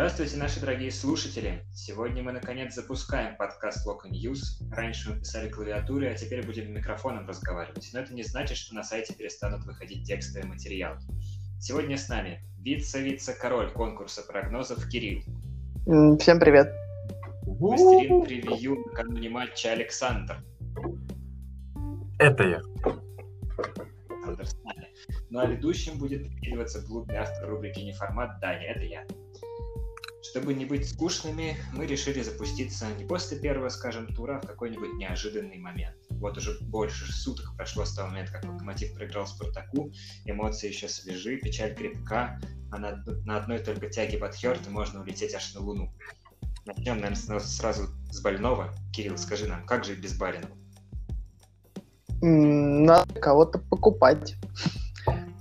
Здравствуйте, наши дорогие слушатели! Сегодня мы наконец запускаем подкаст Local News. Раньше мы писали клавиатуры, а теперь будем микрофоном разговаривать. Но это не значит, что на сайте перестанут выходить текстовые материалы. Сегодня с нами вице-вице-король конкурса прогнозов Кирилл. Всем привет. Мастерин превью накануне матча Александр. Это я. Александр с нами. Ну а ведущим будет прикидываться клубный автор рубрики «Неформат» Даня. Это я. Чтобы не быть скучными, мы решили запуститься не после первого, скажем, тура, а в какой-нибудь неожиданный момент. Вот уже больше суток прошло с того момента, как Локомотив проиграл Спартаку, эмоции еще свежи, печаль крепка, а на, на одной только тяге Батхерта можно улететь аж на Луну. Начнем, наверное, сразу с больного. Кирилл, скажи нам, как жить без Баринова? Надо кого-то покупать.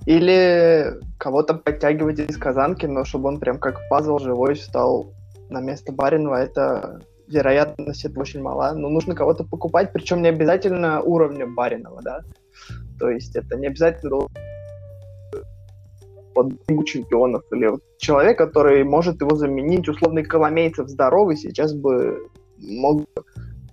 Или кого-то подтягивать из казанки, но чтобы он прям как пазл живой встал на место Баринова, это вероятность это очень мала. Но нужно кого-то покупать, причем не обязательно уровня Баринова, да. То есть это не обязательно под Лигу чемпионов или вот человек, который может его заменить, условный Коломейцев здоровый, сейчас бы мог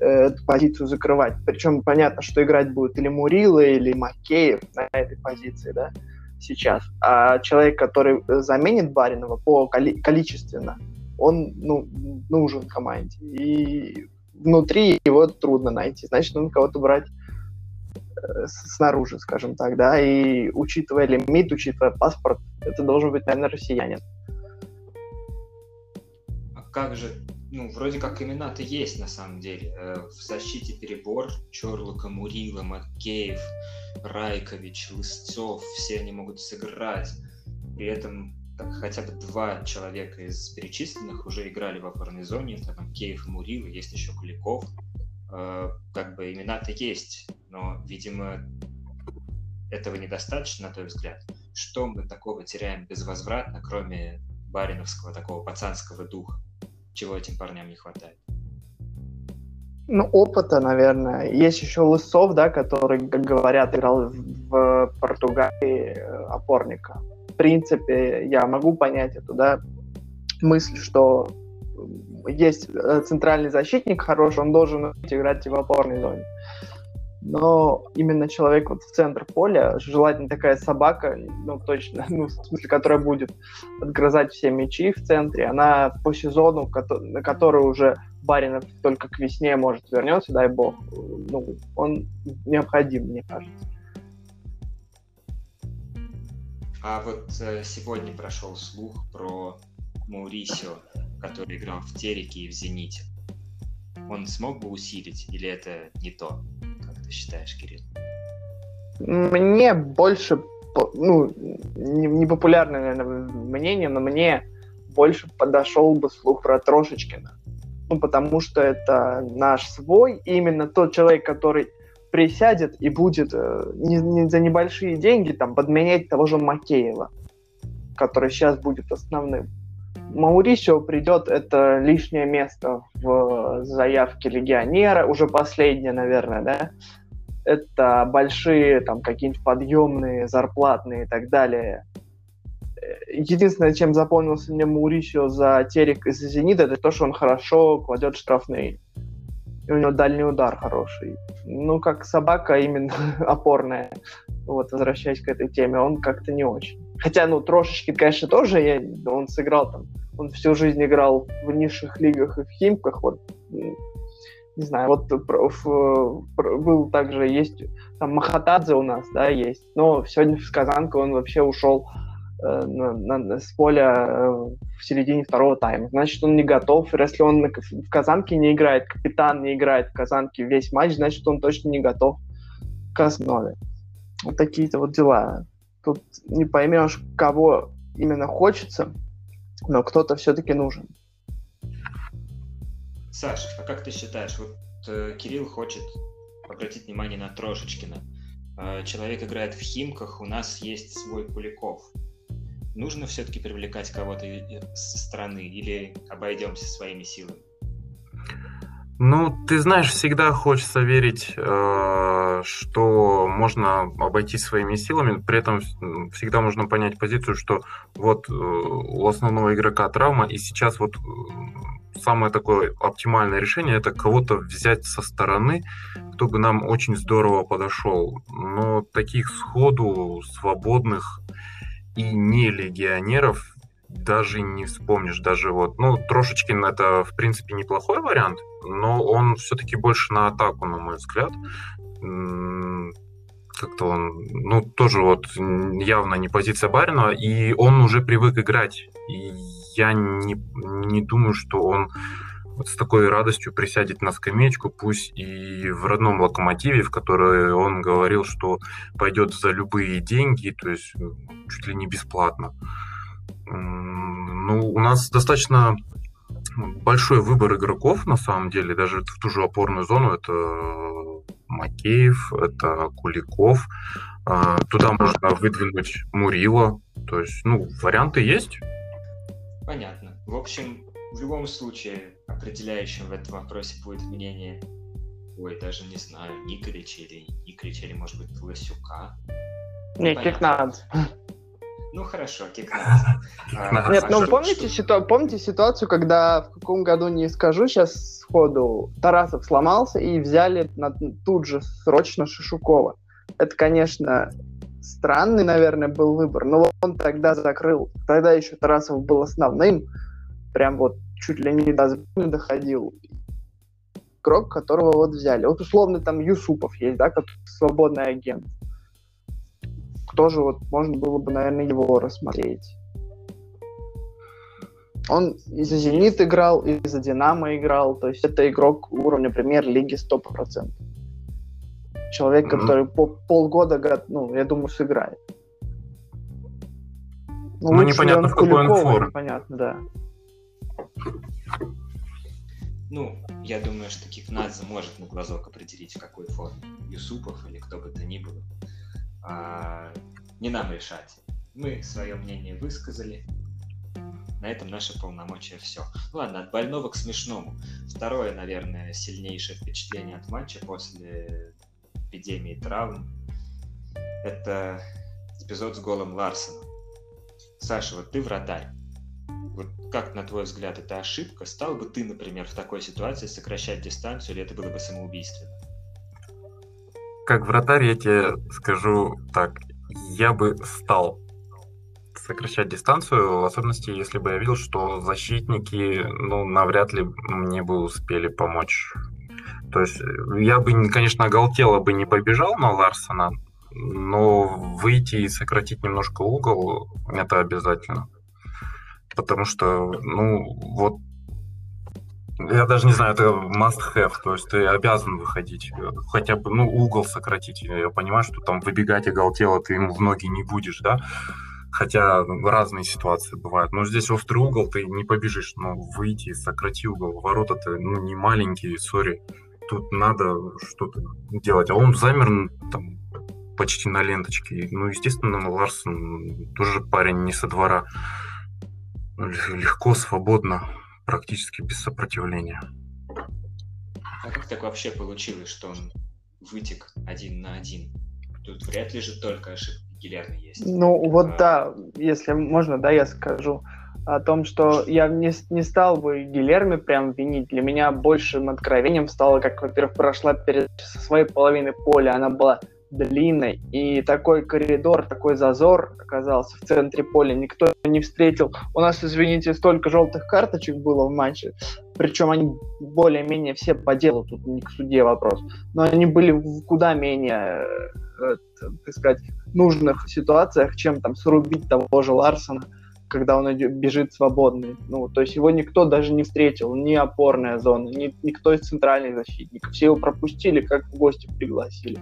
э, эту позицию закрывать. Причем понятно, что играть будет или Мурила, или Макеев на этой позиции, да сейчас. А человек, который заменит Баринова по коли- количественно, он ну, нужен команде. И внутри его трудно найти. Значит, нужно кого-то брать э, снаружи, скажем так, да, и учитывая лимит, учитывая паспорт, это должен быть, наверное, россиянин. А как же, ну, вроде как имена-то есть на самом деле. Э, в защите перебор Чорлока, Мурила, Макеев, Райкович, Лысцов, все они могут сыграть. При этом так, хотя бы два человека из перечисленных уже играли в опорной зоне, это там Кеев и Мурил, есть еще Куликов. Э, как бы имена-то есть, но, видимо, этого недостаточно, на твой взгляд. Что мы такого теряем безвозвратно, кроме бариновского такого пацанского духа? Чего этим парням не хватает? Ну, опыта, наверное. Есть еще Лысов, да, который, как говорят, играл в Португалии э, опорника. В принципе, я могу понять эту, да, мысль, что есть э, центральный защитник хороший, он должен играть в опорной зоне. Но именно человек вот в центр поля, желательно такая собака, ну точно, ну в смысле, которая будет отгрызать все мячи в центре, она по сезону, на который уже Баринов только к весне, может, вернется, дай бог, ну, он необходим, мне кажется. А вот э, сегодня прошел слух про Маурисио, который играл в Тереке и в Зените. Он смог бы усилить, или это не то? Ты считаешь, Кирилл? Мне больше, ну, непопулярное, наверное, мнение, но мне больше подошел бы слух про Трошечкина ну, потому что это наш свой, и именно тот человек, который присядет и будет э, не, не за небольшие деньги там подменять того же Макеева, который сейчас будет основным. Маурисио придет, это лишнее место в заявке легионера, уже последнее, наверное, да. Это большие там какие-нибудь подъемные, зарплатные и так далее единственное, чем запомнился мне Маурисио за Терек из Зенита, это то, что он хорошо кладет штрафные. И у него дальний удар хороший. Ну, как собака именно опорная. Вот, возвращаясь к этой теме, он как-то не очень. Хотя, ну, трошечки, конечно, тоже я, он сыграл там, он всю жизнь играл в низших лигах и в Химках, вот, не знаю, вот был также, есть, там Махатадзе у нас, да, есть, но сегодня в Казанку он вообще ушел Э, на, на, с поля э, в середине второго тайма. Значит, он не готов. Если он на, в Казанке не играет, капитан не играет в Казанке весь матч, значит, он точно не готов к основе. Вот такие-то вот дела. Тут не поймешь, кого именно хочется, но кто-то все-таки нужен. Саша, а как ты считаешь, вот э, Кирилл хочет обратить внимание на Трошечкина. Э, человек играет в Химках, у нас есть свой Куликов нужно все-таки привлекать кого-то со стороны или обойдемся своими силами? Ну, ты знаешь, всегда хочется верить, э, что можно обойти своими силами, при этом всегда можно понять позицию, что вот э, у основного игрока травма, и сейчас вот э, самое такое оптимальное решение это кого-то взять со стороны, кто бы нам очень здорово подошел. Но таких сходу свободных и не легионеров даже не вспомнишь, даже вот, ну, Трошечкин это, в принципе, неплохой вариант, но он все-таки больше на атаку, на мой взгляд. Как-то он, ну, тоже вот явно не позиция Барина, и он уже привык играть. И я не, не думаю, что он с такой радостью присядет на скамеечку, пусть и в родном локомотиве, в который он говорил, что пойдет за любые деньги, то есть чуть ли не бесплатно. Ну, у нас достаточно большой выбор игроков, на самом деле, даже в ту же опорную зону. Это Макеев, это Куликов. А, туда можно выдвинуть Мурила. То есть, ну, варианты есть. Понятно. В общем, в любом случае, определяющим в этом вопросе будет мнение, ой, даже не знаю, Николича или Николича, или, может быть, Лосюка. Не, ну, Кикнадзе. Ну хорошо, Кикнадзе. А, Нет, ну помните, ситу... помните ситуацию, когда в каком году не скажу сейчас сходу, Тарасов сломался и взяли на... тут же срочно Шишукова. Это, конечно, странный, наверное, был выбор, но он тогда закрыл. Тогда еще Тарасов был основным, прям вот чуть ли не до сборной доходил. Игрок, которого вот взяли. Вот условно там Юсупов есть, да, как свободный агент тоже вот можно было бы, наверное, его рассмотреть. Он и за «Зенит» играл, и за «Динамо» играл. То есть это игрок уровня премьер-лиги 100%. Человек, mm-hmm. который по полгода, ну, я думаю, сыграет. Ну, ну непонятно, в какой он форме. Понятно, да. Ну, я думаю, что Кикнадзе может на глазок определить, в какой форме. Юсупов или кто бы то ни было. А, не нам решать. Мы свое мнение высказали. На этом наше полномочия все. Ну ладно, от больного к смешному. Второе, наверное, сильнейшее впечатление от матча после эпидемии травм – это эпизод с голом Ларсона. Саша, вот ты вратарь. Вот как, на твой взгляд, это ошибка? Стал бы ты, например, в такой ситуации сокращать дистанцию, или это было бы самоубийственно? Как вратарь я тебе скажу так, я бы стал сокращать дистанцию, в особенности, если бы я видел, что защитники, ну, навряд ли мне бы успели помочь. То есть я бы, конечно, оголтело бы не побежал на Ларсона, но выйти и сократить немножко угол – это обязательно. Потому что, ну, вот я даже не знаю, это must have, то есть ты обязан выходить, хотя бы, ну, угол сократить. Я понимаю, что там выбегать оголтело ты ему в ноги не будешь, да, хотя разные ситуации бывают. Но здесь острый угол, ты не побежишь, но выйти, сократи угол. Ворота-то, ну, не маленькие, сори. Тут надо что-то делать. А он замер там почти на ленточке. Ну, естественно, Ларсон тоже парень не со двора. Легко, свободно практически без сопротивления. А как так вообще получилось, что он вытек один на один? Тут вряд ли же только ошибки Гилерна есть. Ну вот а... да, если можно, да, я скажу о том, что я не, не стал бы Гилерми прям винить. Для меня большим откровением стало, как, во-первых, прошла перед со своей половины поля, она была длинной, и такой коридор, такой зазор оказался в центре поля, никто не встретил. У нас, извините, столько желтых карточек было в матче, причем они более-менее все по делу, тут не к суде вопрос, но они были в куда менее, э, так сказать, нужных ситуациях, чем там срубить того же Ларсона, когда он идет, бежит свободный. Ну, то есть его никто даже не встретил, ни опорная зона, ни, никто из центральных защитников. Все его пропустили, как в гости пригласили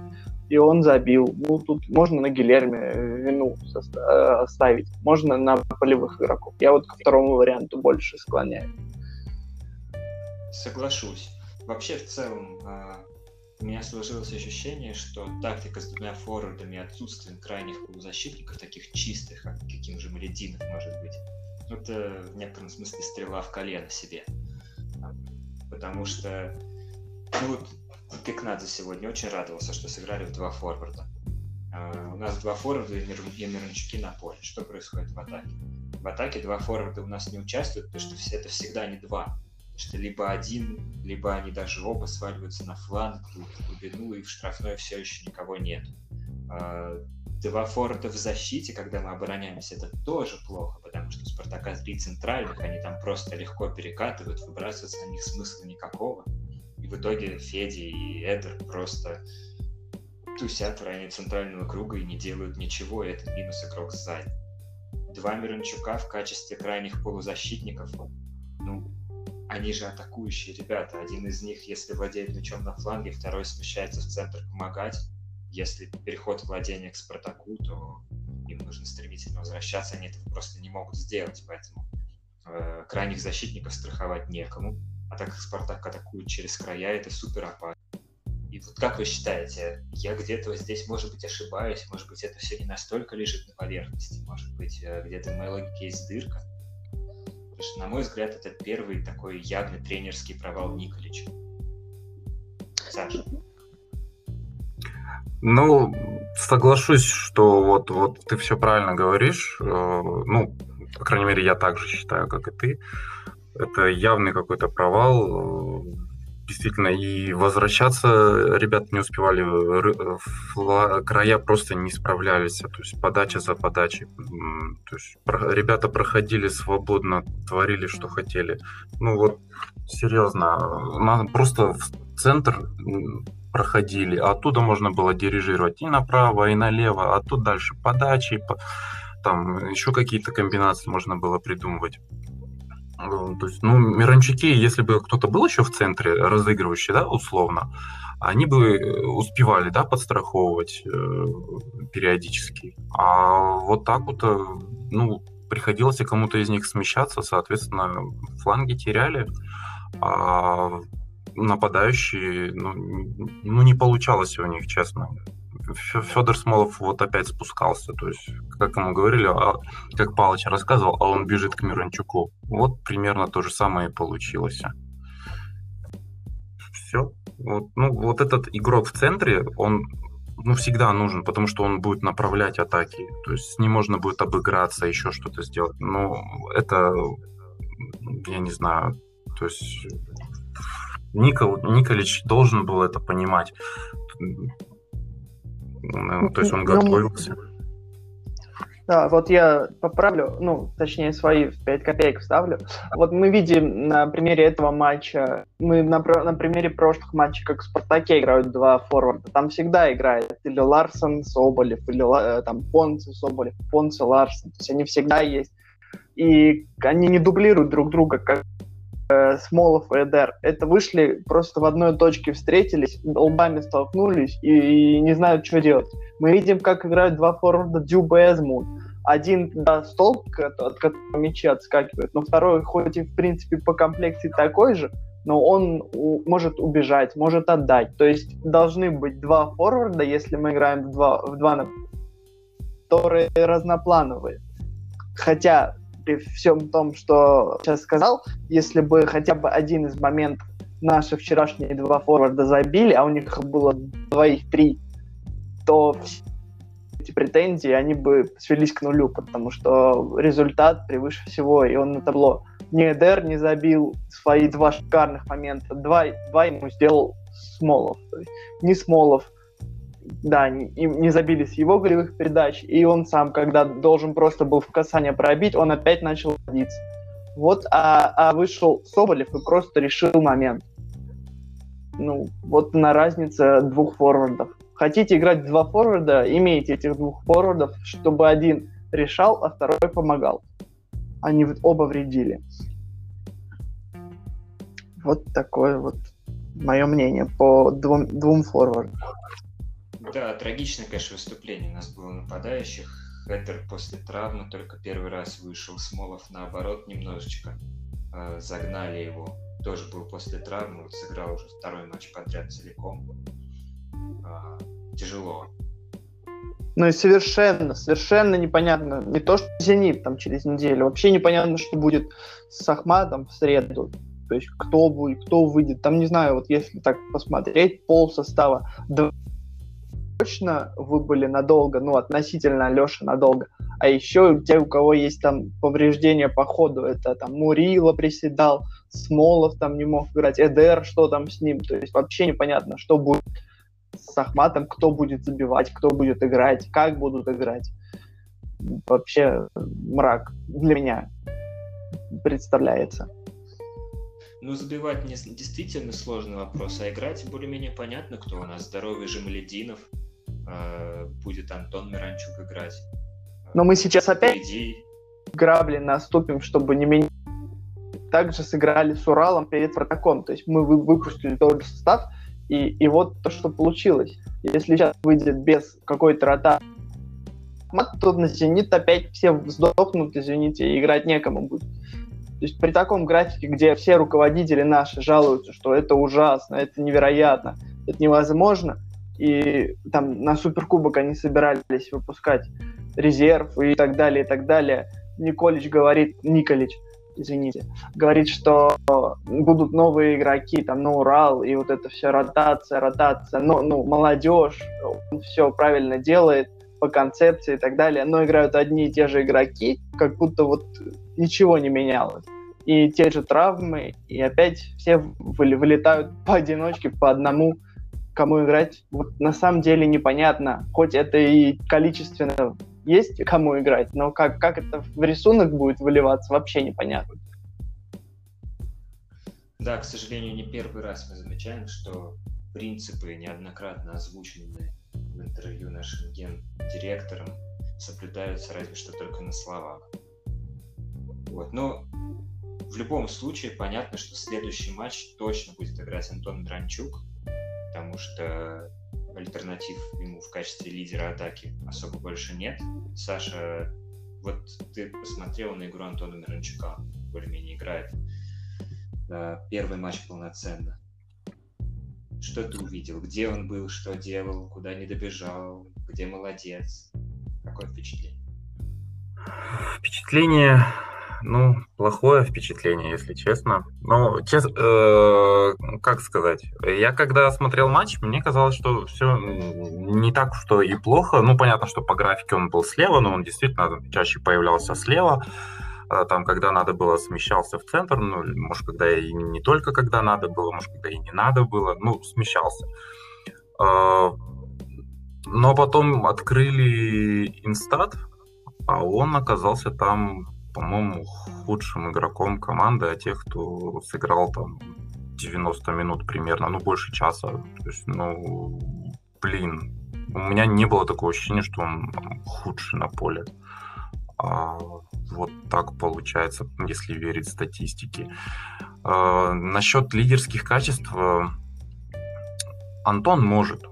и он забил. Ну, тут можно на Гилерме э, вину э, ставить, можно на полевых игроков. Я вот ко второму варианту больше склоняю. Соглашусь. Вообще, в целом, а, у меня сложилось ощущение, что тактика с двумя форвардами и отсутствием крайних полузащитников, таких чистых, как каким же Малединов может быть, это в некотором смысле стрела в колено себе. Потому что Ну вот Пикнадзе сегодня очень радовался, что сыграли в два форварда. Uh, у нас два форварда и, Мир... и Мирончуки на поле. Что происходит в атаке? В атаке два форварда у нас не участвуют, потому что это всегда не два. Что либо один, либо они даже оба сваливаются на фланг, в глубину, и в штрафной все еще никого нет. Uh, два форварда в защите, когда мы обороняемся, это тоже плохо, потому что у Спартака три центральных, они там просто легко перекатывают, выбрасываться на них смысла никакого. И в итоге Феди и Эдер просто тусят в районе центрального круга и не делают ничего, и это минус игрок сзади. Два Мирончука в качестве крайних полузащитников, ну, они же атакующие ребята. Один из них, если владеет мячом на фланге, второй смещается в центр помогать если переход владения к Спартаку, то им нужно стремительно возвращаться, они этого просто не могут сделать, поэтому э, крайних защитников страховать некому, а так как Спартак атакует через края, это супер опасно. И вот как вы считаете, я где-то здесь, может быть, ошибаюсь, может быть, это все не настолько лежит на поверхности, может быть, э, где-то в моей логике есть дырка? Потому что, на мой взгляд, это первый такой явный тренерский провал Николича. Саша. Ну, соглашусь, что вот, вот ты все правильно говоришь. Э, ну, по крайней мере, я так же считаю, как и ты. Это явный какой-то провал. Действительно, и возвращаться ребята не успевали, края просто не справлялись, то есть подача за подачей. То есть ребята проходили свободно, творили, что хотели. Ну вот, серьезно, надо просто в центр проходили, оттуда можно было дирижировать и направо, и налево, а тут дальше подачи, там еще какие-то комбинации можно было придумывать. Ну, то есть, ну, Миранчуки, если бы кто-то был еще в центре, разыгрывающий, да, условно, они бы успевали, да, подстраховывать э, периодически. А вот так вот, э, ну, приходилось кому-то из них смещаться, соответственно, фланги теряли. А нападающие, ну, ну, не получалось у них, честно. Федор Смолов вот опять спускался, то есть, как ему говорили, а, как Палыч рассказывал, а он бежит к Миранчуку. Вот примерно то же самое и получилось. Все. Вот, ну, вот этот игрок в центре, он ну, всегда нужен, потому что он будет направлять атаки. То есть с ним можно будет обыграться, еще что-то сделать. Но это, я не знаю, то есть Никол, Николич должен был это понимать. Ну, то есть он ну, готовился. Да, вот я поправлю, ну, точнее, свои 5 копеек вставлю. Вот мы видим на примере этого матча, мы на, на примере прошлых матчей, как в «Спартаке» играют два форварда. Там всегда играет или Ларсон, Соболев, или э, там Понце, Соболев, Понце, Ларсон. То есть они всегда есть. И они не дублируют друг друга, как э, Смолов и Эдер, это вышли просто в одной точке, встретились, лбами столкнулись и, и не знают, что делать. Мы видим, как играют два форварда Дюба и Эзмут. Один, да, столб, от которого мячи отскакивают, но второй, хоть и, в принципе, по комплекции такой же, но он у, может убежать, может отдать. То есть должны быть два форварда, если мы играем в два, в два которые разноплановые. Хотя при всем том, что сейчас сказал, если бы хотя бы один из моментов наши вчерашние два форварда забили, а у них было двоих три, то эти претензии, они бы свелись к нулю, потому что результат превыше всего, и он на табло. Ни Эдер не забил свои два шикарных момента, два, два ему сделал Смолов. Ни Смолов, да, им не забили с его голевых передач, и он сам, когда должен просто был в касание пробить, он опять начал водиться. Вот, а, а вышел Соболев и просто решил момент. Ну, вот на разница двух форвардов. Хотите играть два форварда, имейте этих двух форвардов, чтобы один решал, а второй помогал. Они оба вредили. Вот такое вот мое мнение по двум, двум форвардам. Да, трагичное, конечно, выступление у нас было нападающих. Хеттер после травмы только первый раз вышел. Смолов, наоборот, немножечко э, загнали его. Тоже был после травмы, вот сыграл уже второй матч подряд целиком. Э, тяжело. Ну и совершенно, совершенно непонятно. Не то, что «Зенит» там через неделю. Вообще непонятно, что будет с Ахматом в среду. То есть кто будет, кто выйдет. Там, не знаю, вот если так посмотреть, пол состава точно выбыли надолго, ну, относительно Леша надолго. А еще те, у кого есть там повреждения по ходу, это там Мурила приседал, Смолов там не мог играть, Эдер, что там с ним. То есть вообще непонятно, что будет с Ахматом, кто будет забивать, кто будет играть, как будут играть. Вообще мрак для меня представляется. Ну, забивать не, действительно сложный вопрос, а играть более-менее понятно, кто у нас. Здоровый же Малединов, будет Антон Миранчук играть. Но мы сейчас опять Впереди... грабли наступим, чтобы не менять. Также сыграли с Уралом перед протоком. То есть мы выпустили тот же состав, и, и вот то, что получилось. Если сейчас выйдет без какой-то ротации, то на Зенит опять все сдохнут, извините, и играть некому будет. То есть при таком графике, где все руководители наши жалуются, что это ужасно, это невероятно, это невозможно, и там на Суперкубок они собирались выпускать резерв и так далее, и так далее. Николич говорит, Николич, извините, говорит, что будут новые игроки, там, на Урал, и вот это все ротация, ротация, но, ну, молодежь, он все правильно делает по концепции и так далее, но играют одни и те же игроки, как будто вот ничего не менялось. И те же травмы, и опять все вылетают поодиночке, по одному, кому играть. Вот на самом деле непонятно, хоть это и количественно есть кому играть, но как, как это в рисунок будет выливаться, вообще непонятно. Да, к сожалению, не первый раз мы замечаем, что принципы, неоднократно озвученные в интервью нашим ген-директором, соблюдаются разве что только на словах. Вот. Но в любом случае понятно, что следующий матч точно будет играть Антон Дранчук, потому что альтернатив ему в качестве лидера атаки особо больше нет. Саша, вот ты посмотрел на игру Антона Миранчука, более-менее играет. Первый матч полноценно. Что ты увидел? Где он был, что делал, куда не добежал, где молодец? Какое впечатление? Впечатление ну, плохое впечатление, если честно. Ну, честно, э, как сказать, я когда смотрел матч, мне казалось, что все не так, что и плохо. Ну, понятно, что по графике он был слева, но он действительно чаще появлялся слева. Э, там, когда надо было, смещался в центр, ну, может, когда и не только когда надо было, может, когда и не надо было, ну, смещался. Э, но потом открыли инстат, а он оказался там по-моему, худшим игроком команды, а тех, кто сыграл там 90 минут примерно, ну, больше часа. То есть, ну, блин, у меня не было такого ощущения, что он худший на поле. А вот так получается, если верить статистике. А, насчет лидерских качеств Антон может.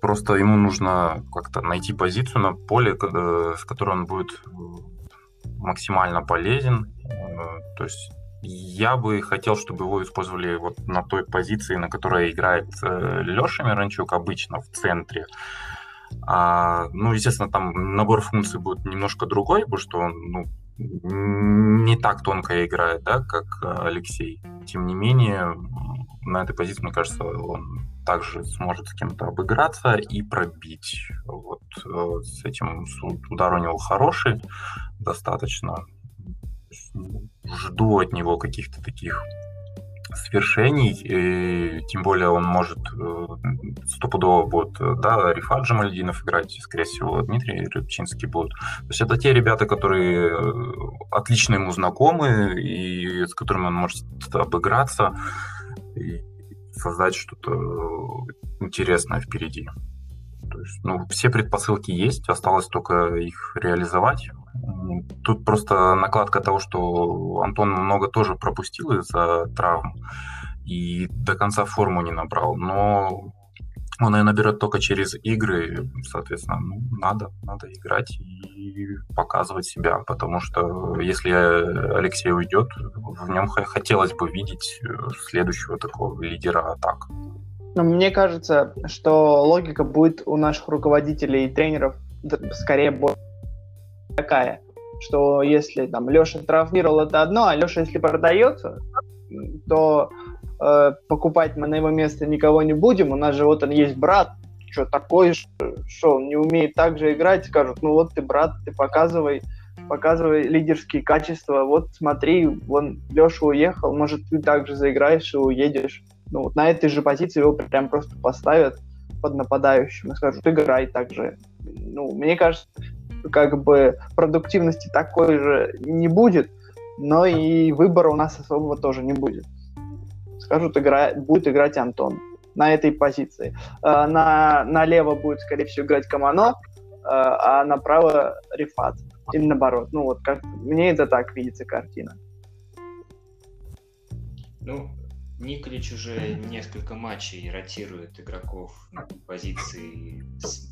Просто ему нужно как-то найти позицию на поле, э, с которой он будет максимально полезен. Э, то есть я бы хотел, чтобы его использовали вот на той позиции, на которой играет э, Леша Миранчук обычно в центре. А, ну, естественно, там набор функций будет немножко другой, потому что он ну, не так тонко играет, да, как Алексей. Тем не менее, на этой позиции, мне кажется, он также сможет с кем-то обыграться и пробить. Вот э, с этим удар у него хороший достаточно. Жду от него каких-то таких свершений, и тем более он может э, стопудово будет, да, Рифат Джамальдинов играть, скорее всего, Дмитрий Рыбчинский будут. То есть это те ребята, которые э, отлично ему знакомы и с которыми он может обыграться. И создать что-то интересное впереди. То есть, ну, все предпосылки есть, осталось только их реализовать. Тут просто накладка того, что Антон много тоже пропустил из-за травм и до конца форму не набрал. Но он ее наберет только через игры, соответственно, ну, надо, надо играть и показывать себя, потому что если Алексей уйдет, в нем хотелось бы видеть э, следующего такого лидера атак. Но мне кажется, что логика будет у наших руководителей и тренеров скорее такая, что если там Леша травмировал, это одно, а Леша, если продается, то э, покупать мы на его место никого не будем. У нас же вот он есть брат, что такой, что он не умеет так же играть, скажут, ну вот ты брат, ты показывай, показывай лидерские качества, вот смотри, вон Леша уехал, может ты также заиграешь и уедешь. Ну вот на этой же позиции его прям просто поставят под нападающим и скажут, играй так же. Ну, мне кажется, как бы продуктивности такой же не будет, но и выбора у нас особого тоже не будет. Скажут, игра... будет играть Антон на этой позиции. Э, на, налево будет, скорее всего, играть Камано, э, а направо Рифат. Или наоборот. Ну вот, как мне это так видится картина. Ну, Николич уже несколько матчей ротирует игроков на позиции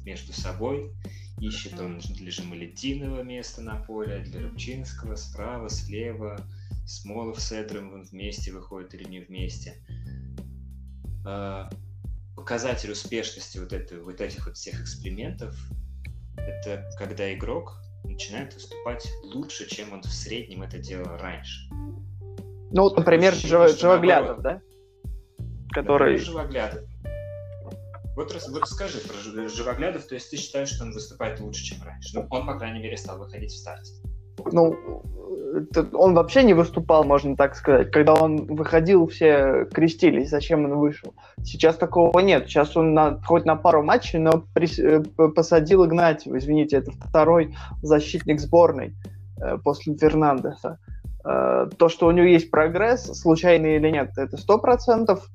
между собой. Ищет он для Жемалетинова место на поле, для Рыбчинского справа, слева. Смолов с Эдром вместе выходят или не вместе. А, показатель успешности вот, этой, вот этих вот всех экспериментов это когда игрок начинает выступать лучше, чем он в среднем это делал раньше. Ну, вот, например, Жив... Живоглядов, да? Который... Например, Живоглядов. Вот, вот расскажи про Живоглядов, то есть ты считаешь, что он выступает лучше, чем раньше? Ну, он, по крайней мере, стал выходить в старте. Ну, он вообще не выступал, можно так сказать. Когда он выходил, все крестились, зачем он вышел. Сейчас такого нет. Сейчас он на, хоть на пару матчей, но при, э, посадил Игнатьева. Извините, это второй защитник сборной э, после Фернандеса. Э, то, что у него есть прогресс, случайный или нет, это сто процентов.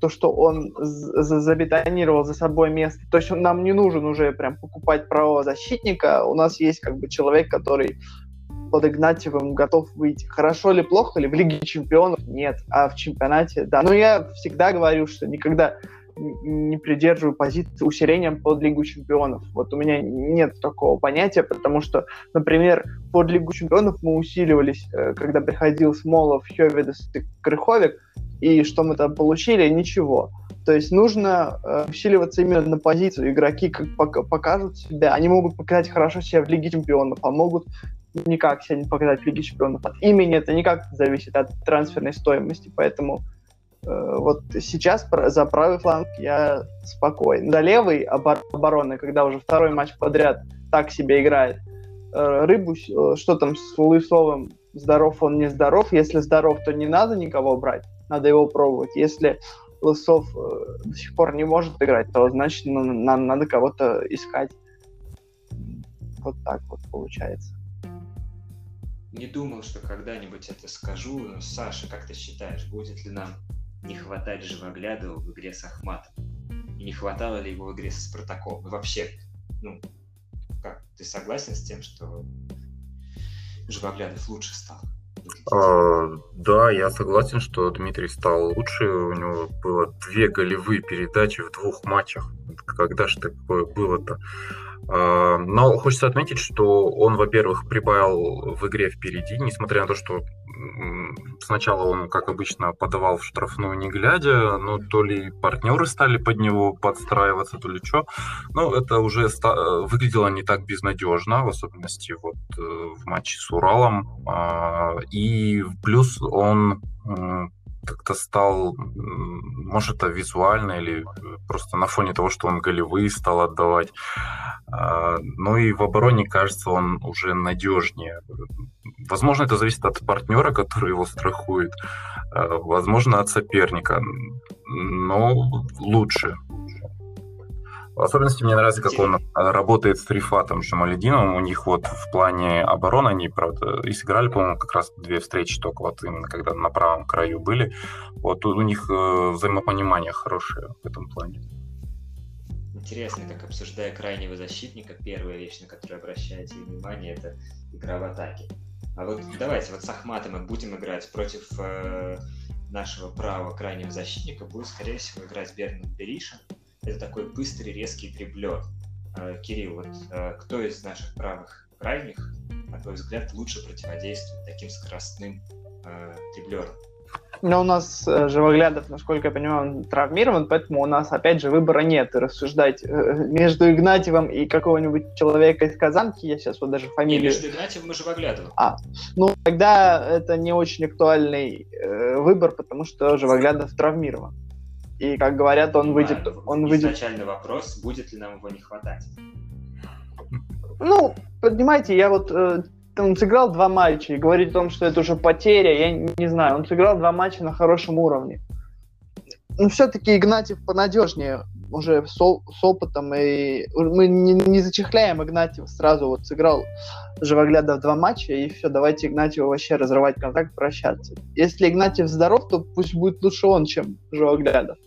То, что он забетонировал за собой место. То есть нам не нужен уже прям покупать правого защитника. У нас есть как бы человек, который под Игнатьевым готов выйти. Хорошо или плохо ли? В Лиге Чемпионов нет, а в чемпионате да. Но я всегда говорю, что никогда не придерживаю позиции усилением под Лигу Чемпионов. Вот у меня нет такого понятия, потому что, например, под Лигу Чемпионов мы усиливались, э, когда приходил Смолов, Хёвидес и Крыховик, и что мы там получили? Ничего. То есть нужно э, усиливаться именно на позицию. Игроки как пок- покажут себя. Они могут показать хорошо себя в Лиге Чемпионов, а могут никак себя не показать в Лиге Чемпионов. От имени это никак зависит от трансферной стоимости. Поэтому Э, вот сейчас за правый фланг я спокоен. За левый обор- обороны, когда уже второй матч подряд так себе играет, э, Рыбу, э, что там с Лысовым, здоров он, не здоров. Если здоров, то не надо никого брать, надо его пробовать. Если Лысов до сих пор не может играть, то значит нам надо кого-то искать. Вот так вот получается. Не думал, что когда-нибудь это скажу. Саша, как ты считаешь, будет ли нам не хватать Живоглядова в игре с Ахматом? И не хватало ли его в игре с Спартаком? И вообще, ну, как, ты согласен с тем, что Живоглядов лучше стал? А, да, я согласен, что Дмитрий стал лучше. У него было две голевые передачи в двух матчах. Когда же такое было-то? А, но хочется отметить, что он, во-первых, прибавил в игре впереди, несмотря на то, что сначала он, как обычно, подавал в штрафную не глядя, но то ли партнеры стали под него подстраиваться, то ли что. Но это уже выглядело не так безнадежно, в особенности вот э, в матче с Уралом. А, и плюс он как-то стал, может, это визуально или просто на фоне того, что он голевые стал отдавать. А, ну и в обороне, кажется, он уже надежнее. Возможно, это зависит от партнера, который его страхует, а, возможно, от соперника, но лучше. В особенности мне нравится, как он работает с Рифатом Шамалединовым. У них вот в плане обороны они, правда, и сыграли, по-моему, как раз две встречи только вот именно когда на правом краю были. Вот у них э, взаимопонимание хорошее в этом плане. Интересно, как обсуждая крайнего защитника, первая вещь, на которую обращаете внимание, это игра в атаке. А вот давайте вот с Ахматом будем играть против э, нашего правого крайнего защитника, будет, скорее всего, играть Бернард Бериша это такой быстрый, резкий дриблер. Э, Кирилл, вот э, кто из наших правых крайних, на твой взгляд, лучше противодействует таким скоростным э, дриблерам? Но у нас э, Живоглядов, насколько я понимаю, он травмирован, поэтому у нас, опять же, выбора нет. И рассуждать э, между Игнатьевым и какого-нибудь человека из Казанки, я сейчас вот даже фамилию... Не, между Игнатьевым и Живоглядовым. А, ну, тогда это не очень актуальный э, выбор, потому что Живоглядов травмирован. И, как говорят, он выйдет... Он выйдет... Изначальный вопрос, будет ли нам его не хватать. Ну, понимаете, я вот э, он сыграл два матча и говорить о том, что это уже потеря, я не знаю. Он сыграл два матча на хорошем уровне. Но все-таки Игнатьев понадежнее уже с, с опытом, и мы не, не зачехляем Игнатьев сразу вот сыграл Живоглядов два матча, и все, давайте Игнатьеву вообще разрывать контакт, прощаться. Если Игнатьев здоров, то пусть будет лучше он, чем Живоглядов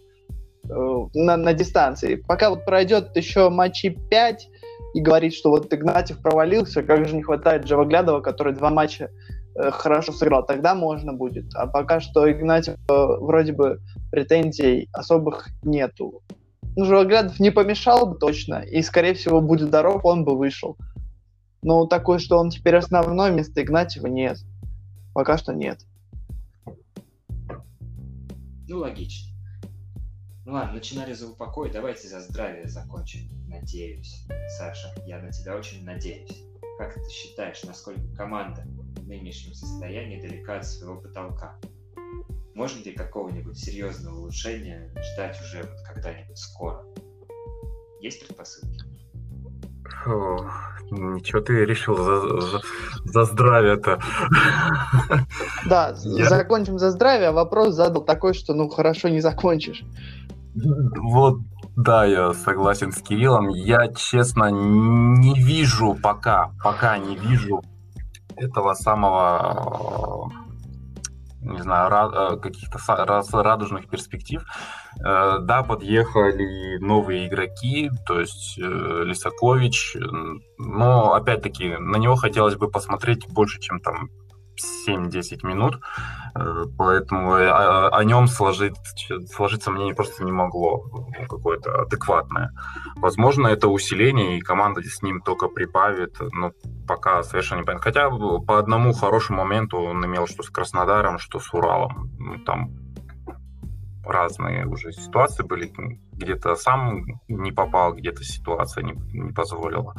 э, на, на дистанции. Пока вот пройдет еще матчи 5, и говорить, что вот Игнатьев провалился, как же не хватает Живоглядова, который два матча э, хорошо сыграл, тогда можно будет. А пока что Игнатьев э, вроде бы претензий особых нету. Ну, Живоглядов не помешал бы точно, и, скорее всего, будет здоров, он бы вышел. Но такое, что он теперь основной, вместо Игнатьева нет. Пока что нет. Ну, логично. Ну ладно, начинали за упокой, давайте за здравие закончим. Надеюсь. Саша, я на тебя очень надеюсь. Как ты считаешь, насколько команда в нынешнем состоянии далека от своего потолка? Можно ли какого-нибудь серьезного улучшения ждать уже вот когда-нибудь скоро? Есть предпосылки? Фу, ничего ты решил за, за, за здравие-то. Да, Я... закончим за здравие. Вопрос задал такой, что ну хорошо не закончишь. Вот, да, я согласен с Кириллом. Я, честно, не вижу пока, пока не вижу этого самого, не знаю, каких-то радужных перспектив. Э, да, подъехали новые игроки, то есть э, Лисакович, но, опять-таки, на него хотелось бы посмотреть больше, чем там 7-10 минут, э, поэтому о, о нем сложить, сложиться мнение просто не могло какое-то адекватное. Возможно, это усиление, и команда с ним только прибавит, но пока совершенно непонятно. Хотя по одному хорошему моменту он имел что с Краснодаром, что с Уралом. Ну, там разные уже ситуации были. Где-то сам не попал, где-то ситуация не, не позволила.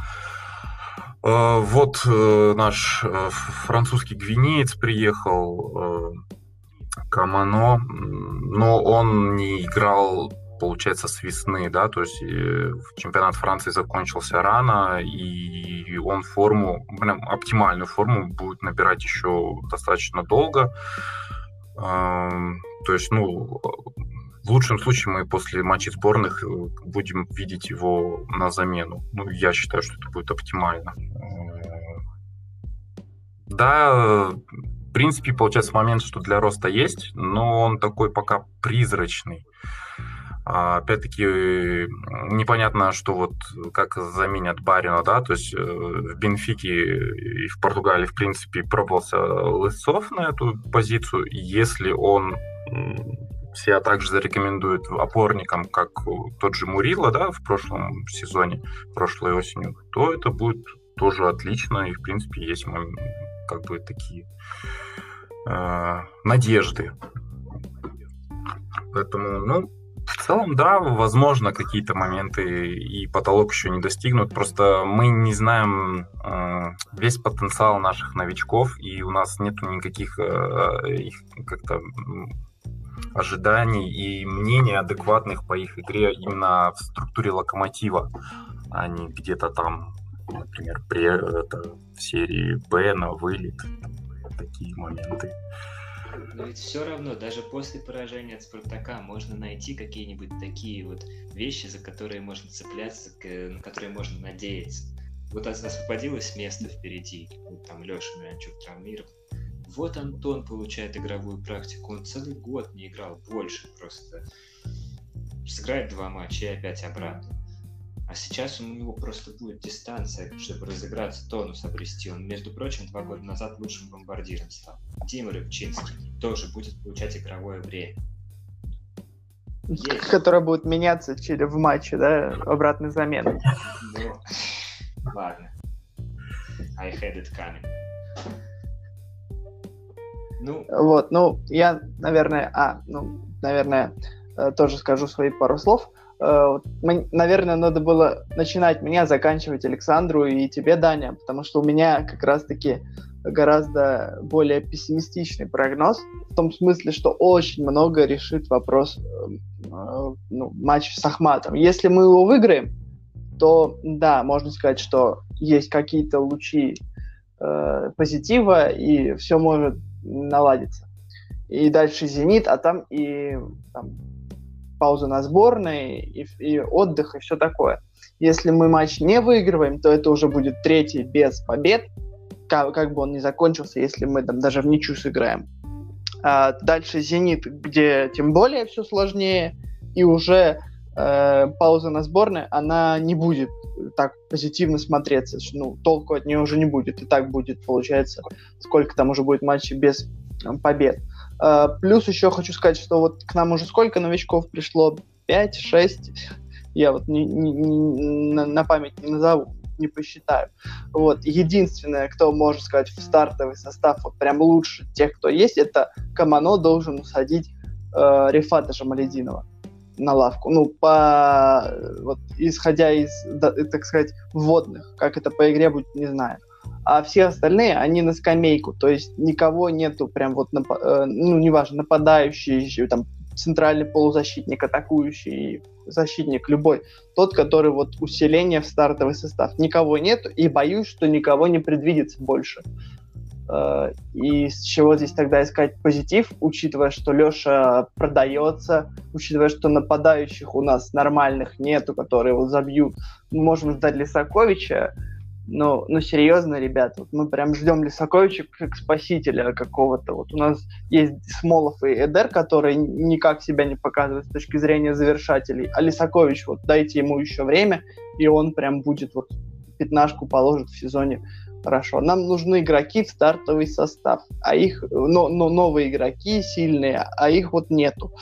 Э, вот э, наш э, французский гвинеец приехал, Камано, но он не играл, получается, с весны, да, то есть чемпионат Франции закончился рано, и он форму, прям оптимальную форму будет набирать еще достаточно долго. Эм, то есть, ну, в лучшем случае мы после матчей сборных э, будем видеть его на замену. Ну, я считаю, что это будет оптимально. Э, да, в принципе, получается момент, что для роста есть, но он такой пока призрачный. А, опять-таки, непонятно, что вот как заменят Барина, да, то есть э, в Бенфике и в Португалии, в принципе, пробовался Лысцов на эту позицию. Если он себя также зарекомендуют опорником, как тот же Мурила, да, в прошлом сезоне, прошлой осенью, то это будет тоже отлично, и, в принципе, есть как бы такие э, надежды. Поэтому, ну, в целом, да, возможно, какие-то моменты и потолок еще не достигнут. Просто мы не знаем э, весь потенциал наших новичков, и у нас нету никаких э, их как-то ожиданий и мнений адекватных по их игре именно в структуре локомотива, а не где-то там, например, при, это, в серии Б на вылет. Такие моменты. Но ведь все равно, даже после поражения от Спартака, можно найти какие-нибудь такие вот вещи, за которые можно цепляться, на которые можно надеяться. Вот освободилось место впереди, вот там Леша Миранчук травмирован, вот Антон получает игровую практику. Он целый год не играл, больше просто. Сыграет два матча и опять обратно. А сейчас у него просто будет дистанция, чтобы разыграться, тонус обрести. Он, между прочим, два года назад лучшим бомбардиром стал. Дима Рыбчинский тоже будет получать игровое время. Есть. Которое будет меняться через в матче, да, обратной замены. Ну, ладно. I had it coming. Ну... Вот, ну, я, наверное, а, ну, наверное, э, тоже скажу свои пару слов. Э, наверное, надо было начинать меня, заканчивать Александру и тебе, Даня, потому что у меня как раз-таки гораздо более пессимистичный прогноз, в том смысле, что очень много решит вопрос э, ну, матч с Ахматом. Если мы его выиграем, то да, можно сказать, что есть какие-то лучи э, позитива, и все может наладиться. И дальше «Зенит», а там и там, пауза на сборной, и, и отдых, и все такое. Если мы матч не выигрываем, то это уже будет третий без побед, как, как бы он ни закончился, если мы там даже в ничью сыграем. А дальше «Зенит», где тем более все сложнее, и уже э, пауза на сборной, она не будет так позитивно смотреться. Ну, толку от нее уже не будет. И так будет, получается, сколько там уже будет матчей без э, побед. Э, плюс еще хочу сказать, что вот к нам уже сколько новичков пришло? 5-6. Я вот не, не, не, на память не назову не посчитаю. Вот. Единственное, кто может сказать в стартовый состав вот прям лучше тех, кто есть, это Камано должен усадить э, Рифата Жамалединова на лавку. Ну, по вот исходя из, да, так сказать, вводных, как это по игре будет, не знаю. А все остальные, они на скамейку, то есть никого нету прям вот, нап... э, ну, неважно, нападающий, там, центральный полузащитник, атакующий защитник, любой. Тот, который вот усиление в стартовый состав. Никого нету, и боюсь, что никого не предвидится больше. Э, и с чего здесь тогда искать позитив, учитывая, что Леша продается, учитывая, что нападающих у нас нормальных нету, которые его забьют. Мы можем ждать Лисаковича, но, ну, серьезно, ребят, вот мы прям ждем Лисаковича как спасителя какого-то. Вот у нас есть Смолов и Эдер, которые никак себя не показывают с точки зрения завершателей. А Лисакович, вот дайте ему еще время, и он прям будет вот пятнашку положит в сезоне хорошо. Нам нужны игроки в стартовый состав, а их, но, но новые игроки сильные, а их вот нету.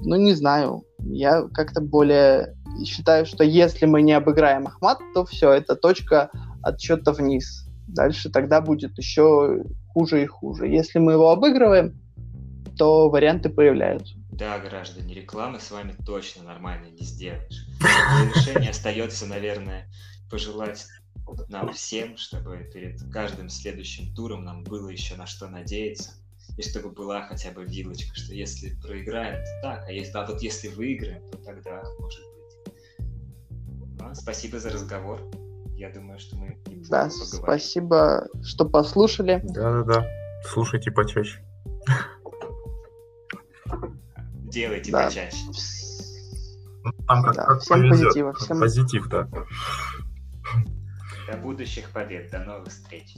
Ну, не знаю. Я как-то более считаю, что если мы не обыграем Ахмат, то все, это точка отсчета вниз. Дальше тогда будет еще хуже и хуже. Если мы его обыгрываем, то варианты появляются. Да, граждане, рекламы с вами точно нормально не сделаешь. Решение остается, наверное, пожелать нам всем, чтобы перед каждым следующим туром нам было еще на что надеяться. И чтобы была хотя бы вилочка, что если проиграем, то так, а, если, а вот если выиграем, то тогда может быть. Ну, спасибо за разговор. Я думаю, что мы Да, поговорим. спасибо, что послушали. Да-да-да, слушайте почаще. Делайте да. почаще. Ну, там как, да, как всем повезет. позитива. Всем... Позитив, да. До будущих побед, до новых встреч.